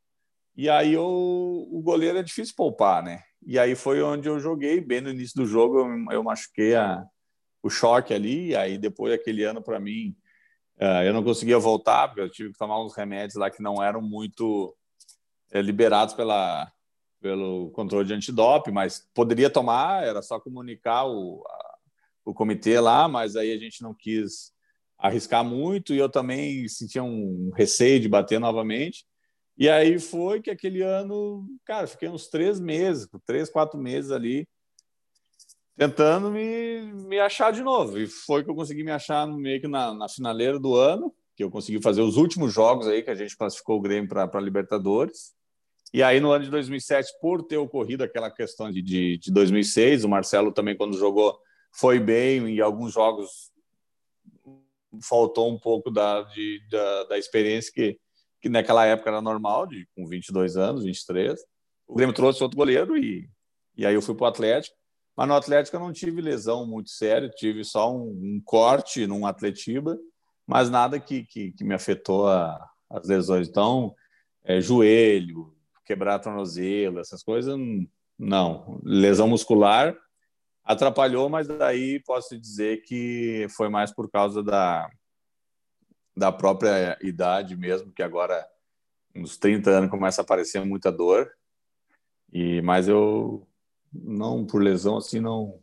E aí o, o goleiro é difícil poupar, né? E aí foi onde eu joguei, bem no início do jogo, eu, eu machuquei a, o choque ali. Aí depois aquele ano para mim, uh, eu não conseguia voltar, porque eu tive que tomar uns remédios lá que não eram muito é, liberados pela, pelo controle de antidoping, mas poderia tomar, era só comunicar o, a, o comitê lá, mas aí a gente não quis arriscar muito e eu também sentia um receio de bater novamente. E aí foi que aquele ano, cara, fiquei uns três meses, três, quatro meses ali, tentando me, me achar de novo. E foi que eu consegui me achar meio que na, na finaleira do ano, que eu consegui fazer os últimos jogos aí que a gente classificou o Grêmio para Libertadores. E aí, no ano de 2007, por ter ocorrido aquela questão de, de, de 2006, o Marcelo também, quando jogou, foi bem e alguns jogos faltou um pouco da, de, da, da, experiência que, que naquela época era normal, de, com 22 anos, 23. O Grêmio trouxe outro goleiro e, e aí eu fui para o Atlético. Mas no Atlético eu não tive lesão muito séria, tive só um, um corte num Atletiba, mas nada que, que, que me afetou a, as lesões. Então, é, joelho, quebrar tornozelo, essas coisas, não. Lesão muscular, atrapalhou, mas daí posso dizer que foi mais por causa da, da própria idade mesmo, que agora, uns 30 anos, começa a aparecer muita dor. E, mas eu, não por lesão, assim, não,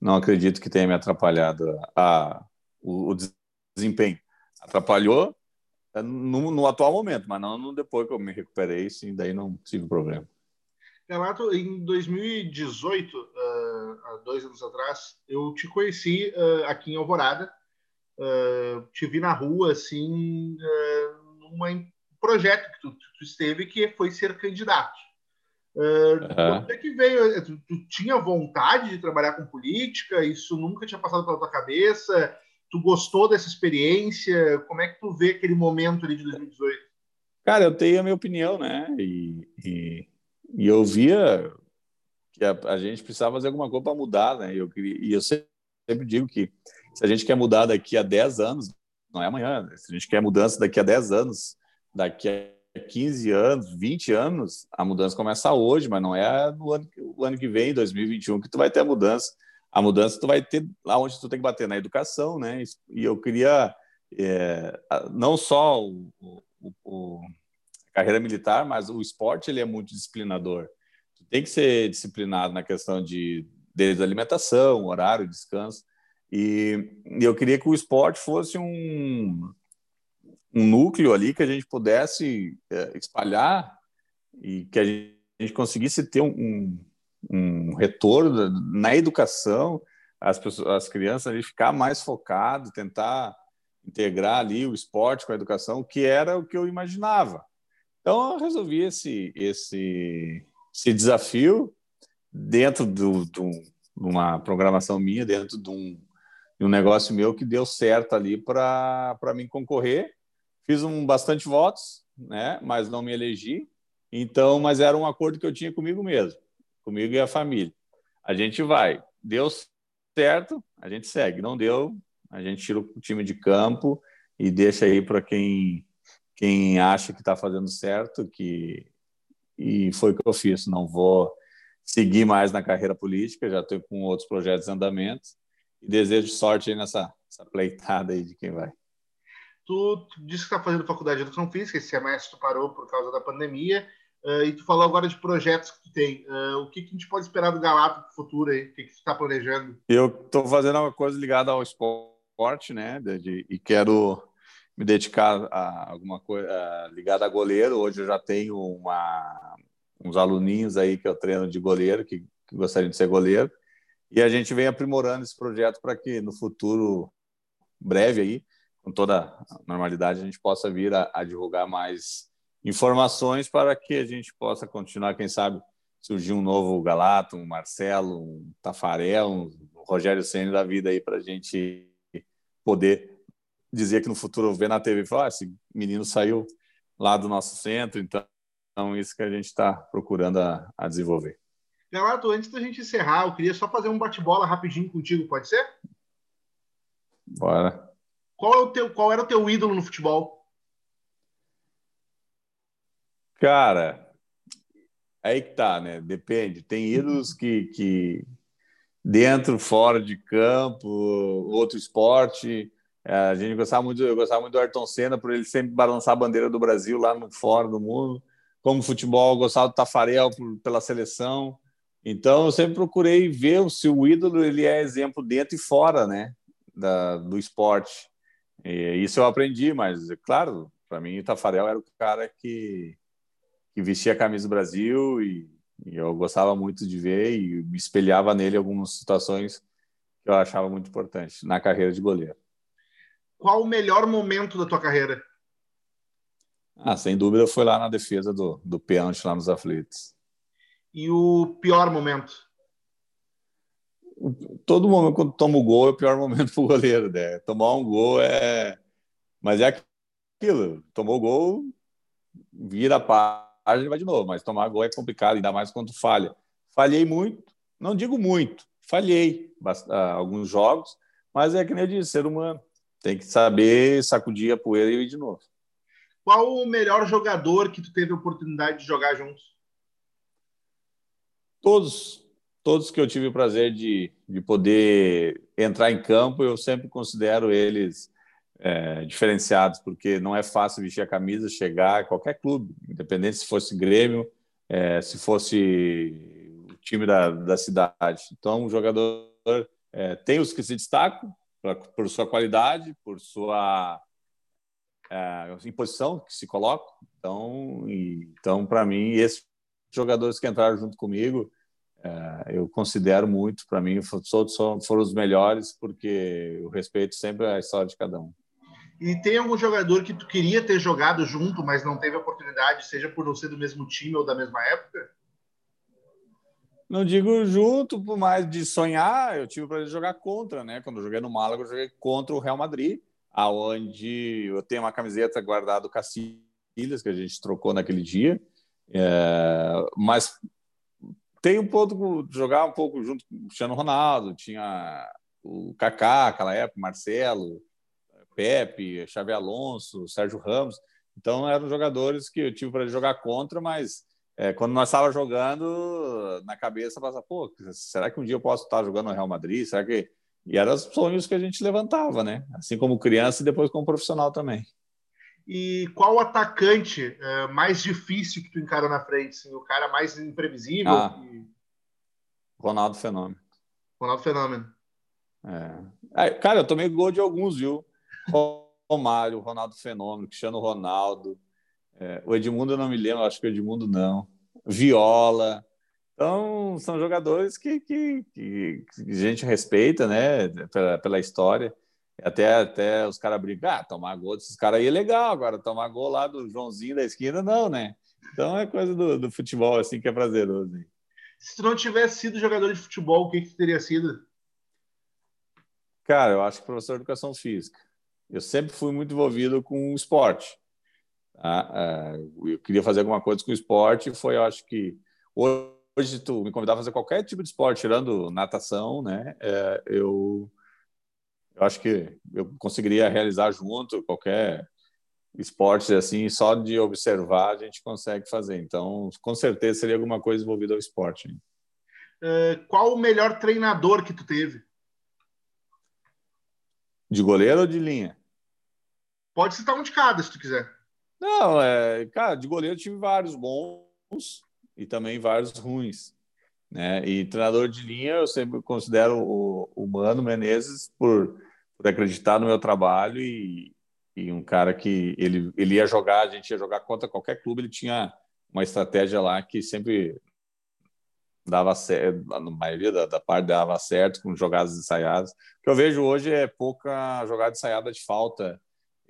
não acredito que tenha me atrapalhado a, o, o desempenho. Atrapalhou no, no, atual momento, mas não no depois que eu me recuperei, sim, daí não tive problema. Renato, em 2018, uh, há dois anos atrás, eu te conheci uh, aqui em Alvorada. Uh, te vi na rua, assim, num projeto que tu, tu, esteve, que foi ser candidato. Uh, Quando é que veio? Tu, tu, tinha vontade de trabalhar com política? Isso nunca tinha passado pela tua cabeça? Tu gostou dessa experiência? Como é que tu vê aquele momento ali de 2018? Cara, eu tenho a minha opinião, né? E, e e eu via que a, a gente precisava fazer alguma coisa para mudar, né? Eu, queria, e eu sempre digo que se a gente quer mudar daqui a 10 anos, não é amanhã, né? se a gente quer mudança daqui a 10 anos, daqui a 15 anos, 20 anos, a mudança começa hoje, mas não é no ano, o ano que vem, 2021, que tu vai ter a mudança. A mudança tu vai ter lá onde tu tem que bater na educação, né? E eu queria é, não só o, o, o carreira militar, mas o esporte ele é muito disciplinador. Tu tem que ser disciplinado na questão de desde alimentação, horário, descanso. E, eu queria que o esporte fosse um, um núcleo ali que a gente pudesse é, espalhar e que a gente conseguisse ter um, um retorno na educação, as, pessoas, as crianças ali ficar mais focado, tentar integrar ali o esporte com a educação, que era o que eu imaginava. Então, eu resolvi esse, esse, esse desafio dentro do, do, de uma programação minha, dentro de um, de um negócio meu que deu certo ali para mim concorrer. Fiz um bastante votos, né? mas não me elegi. Então, mas era um acordo que eu tinha comigo mesmo, comigo e a família. A gente vai, deu certo, a gente segue. Não deu, a gente tira o time de campo e deixa aí para quem quem acha que está fazendo certo, que e foi o que eu fiz. Não vou seguir mais na carreira política, já estou com outros projetos em andamento e desejo sorte aí nessa pleitada aí de quem vai. Tu, disse que está fazendo faculdade de educação física, esse semestre tu parou por causa da pandemia. Uh, e tu falou agora de projetos que tu tem. Uh, o que, que, a gente pode esperar do Galato no futuro aí? O que, que tu está planejando? Eu estou fazendo uma coisa ligada ao esporte, né? De, de, e quero me dedicar a alguma coisa ligada a goleiro. Hoje eu já tenho uma, uns aluninhos aí que eu treino de goleiro, que, que gostariam de ser goleiro. E a gente vem aprimorando esse projeto para que no futuro breve aí, com toda a normalidade, a gente possa vir a, a divulgar mais informações para que a gente possa continuar, quem sabe, surgir um novo Galato, um Marcelo, um Tafarel, um Rogério Senna da vida aí para a gente poder dizer que no futuro ver na TV e falar, ah, esse menino saiu lá do nosso centro, então, então isso que a gente está procurando a, a, desenvolver. Galato, antes da gente encerrar, eu queria só fazer um bate-bola rapidinho contigo, pode ser? Bora. Qual, é o teu, qual era o teu ídolo no futebol? Cara, aí que tá, né? Depende. Tem ídolos que, que dentro, fora de campo, outro esporte. É, a gente gostava muito, eu gostava muito do Ayrton Senna por ele sempre balançar a bandeira do Brasil lá no fora do mundo. Como futebol, eu gostava do Tafarel por, pela seleção. Então, eu sempre procurei ver se o ídolo ele é exemplo dentro e fora, né, da, do esporte. E isso eu aprendi, mas claro, para mim o Tafarel era o cara que que vestia a camisa do Brasil e, e, eu gostava muito de ver e me espelhava nele algumas situações que eu achava muito importante na carreira de goleiro. Qual o melhor momento da tua carreira? Ah, sem dúvida foi lá na defesa do, do pênalti lá nos aflitos. E o pior momento? Todo momento quando toma o gol é o pior momento para o goleiro, né? Tomar um gol é. Mas é aquilo, tomou o gol, vira a página vai de novo, mas tomar gol é complicado, ainda mais quando falha. Falhei muito, não digo muito, falhei ah, alguns jogos, mas é que nem eu disse, ser humano. Tem que saber sacudir a poeira e ir de novo. Qual o melhor jogador que tu teve a oportunidade de jogar juntos? Todos, todos que eu tive o prazer de, de poder entrar em campo, eu sempre considero eles é, diferenciados, porque não é fácil vestir a camisa, chegar a qualquer clube, independente se fosse Grêmio, é, se fosse o time da, da cidade. Então, o jogador é, tem os que se destacam pra, por sua qualidade, por sua é, imposição que se coloca. Então, então para mim, esses jogadores que entraram junto comigo, eu considero muito, para mim, todos foram os melhores, porque eu respeito sempre a história de cada um. E tem algum jogador que tu queria ter jogado junto, mas não teve oportunidade, seja por não ser do mesmo time ou da mesma época? Não digo junto, por mais de sonhar, eu tive para jogar contra, né? Quando eu joguei no Málaga, eu joguei contra o Real Madrid, aonde eu tenho uma camiseta guardada do Cacilhas, que a gente trocou naquele dia. É, mas tem um pouco jogar um pouco junto com o Cristiano Ronaldo, tinha o Kaká, aquela época, Marcelo, Pepe, Xavi Alonso, Sérgio Ramos. Então eram jogadores que eu tive para jogar contra, mas é, quando nós estávamos jogando, na cabeça passava, pô, será que um dia eu posso estar jogando no Real Madrid? Será que. E eram os sonhos que a gente levantava, né? Assim como criança e depois como profissional também. E qual o atacante é, mais difícil que tu encara na frente? Assim, o cara mais imprevisível? Ah, que... Ronaldo Fenômeno. Ronaldo Fenômeno. É. é. Cara, eu tomei gol de alguns, viu? Romário, Ronaldo Fenômeno, Cristiano Ronaldo. É, o Edmundo eu não me lembro, acho que o Edmundo não. Viola. Então, são jogadores que, que, que a gente respeita, né, pela, pela história. Até, até os caras brincam, ah, tomar gol desses caras aí é legal, agora tomar gol lá do Joãozinho da esquina, não, né? Então é coisa do, do futebol, assim, que é prazeroso. Se tu não tivesse sido jogador de futebol, o que, que teria sido? Cara, eu acho que professor de educação física eu sempre fui muito envolvido com o esporte. Tá? É, eu queria fazer alguma coisa com o esporte, foi, eu acho que hoje tu me convidar a fazer qualquer tipo de esporte, tirando natação, né? É, eu, eu acho que eu conseguiria realizar junto qualquer esporte assim, só de observar a gente consegue fazer. Então, com certeza seria alguma coisa envolvida ao esporte. Uh, qual o melhor treinador que tu teve? De goleiro ou de linha? Pode citar um de cada, se tu quiser. Não, é, cara, de goleiro tive vários bons. e também vários ruins. Né? E treinador de linha, eu sempre considero o, o Mano Menezes por, por acreditar no meu trabalho e, e um cara que ele, ele ia jogar, a gente ia jogar contra qualquer clube, ele tinha uma estratégia lá que sempre dava certo, na maioria da, da, parte dava certo com jogadas ensaiadas. O que eu vejo hoje é pouca jogada ensaiada de falta,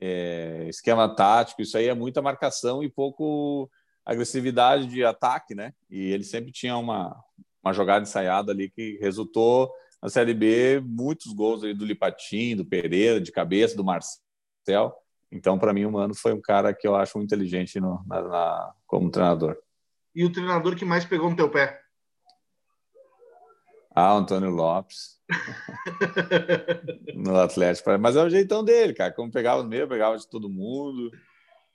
é, esquema tático, isso aí é muita marcação e pouco agressividade de ataque, né? E ele sempre tinha uma, uma jogada ensaiada ali que resultou na Série B muitos gols aí do Lipatim, do Pereira, de cabeça, do Marcel. Então, para mim, o Mano foi um cara que eu acho muito inteligente no, na, na, como treinador. E o treinador que mais pegou no teu pé? Ah, Antônio Lopes. no Atlético. Mas é o jeitão dele, cara. Como pegava no meio, pegava de todo mundo.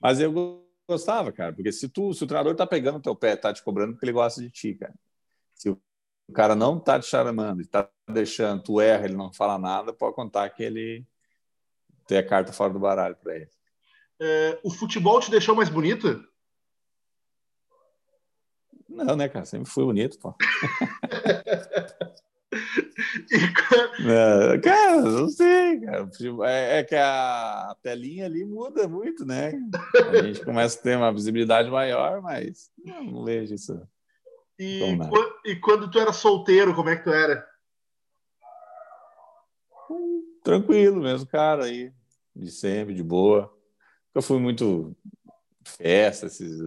Mas eu gostava, cara, porque se, tu, se o treinador tá pegando o teu pé, tá te cobrando porque ele gosta de ti, cara. Se o cara não tá te chamando e tá deixando, tu erra, ele não fala nada, pode contar que ele tem a carta fora do baralho para ele. É, o futebol te deixou mais bonito? Não, né, cara? Sempre fui bonito, pô. é, cara, não sei, cara. É, é, que a telinha ali muda muito, né? A gente começa a ter uma visibilidade maior, mas não, não vejo isso. E, e quando tu era solteiro, como é que tu era? Tranquilo mesmo, cara, aí, de sempre, de boa. Eu fui muito festa, esses...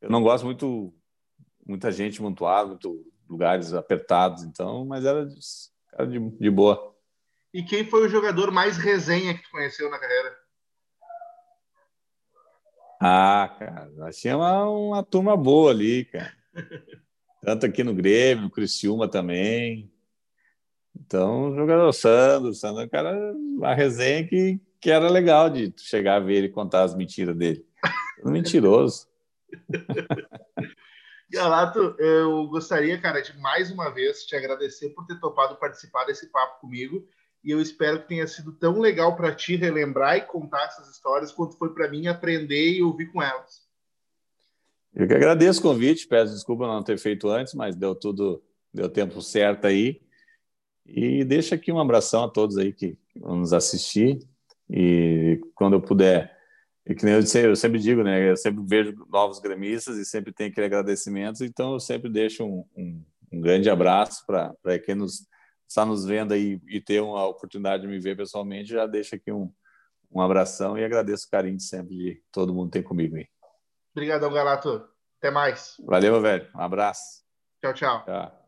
eu não gosto muito muita gente montuada, muito lugares apertados, então, mas era de, era de, de boa. E quem foi o jogador mais resenha que tu conheceu na carreira? Ah, cara, nós tinha uma, uma turma boa ali, cara. Tanto aqui no Grêmio, no Criciúma também. Então, jogador Sandro, Sandro é um cara, uma resenha que, que era legal de chegar a ver ele contar as mentiras dele. Mentiroso. Galato, eu gostaria, cara, de mais uma vez te agradecer por ter topado participar desse papo comigo. E eu espero que tenha sido tão legal para ti relembrar e contar essas histórias quanto foi para mim aprender e ouvir com elas. Eu que agradeço o convite, peço desculpa não ter feito antes, mas deu tudo, deu tempo certo aí. E deixa aqui um abração a todos aí que vão nos assistir. E quando eu puder e que nem eu, disse, eu sempre digo, né? Eu sempre vejo novos gremistas e sempre tem aquele agradecimento, então eu sempre deixo um, um, um grande abraço para quem nos, está nos vendo aí e ter uma oportunidade de me ver pessoalmente. Já deixo aqui um, um abração e agradeço o carinho de sempre de todo mundo tem comigo aí. Obrigadão, Galato. Até mais. Valeu, velho. Um abraço. Tchau, tchau. Tchau.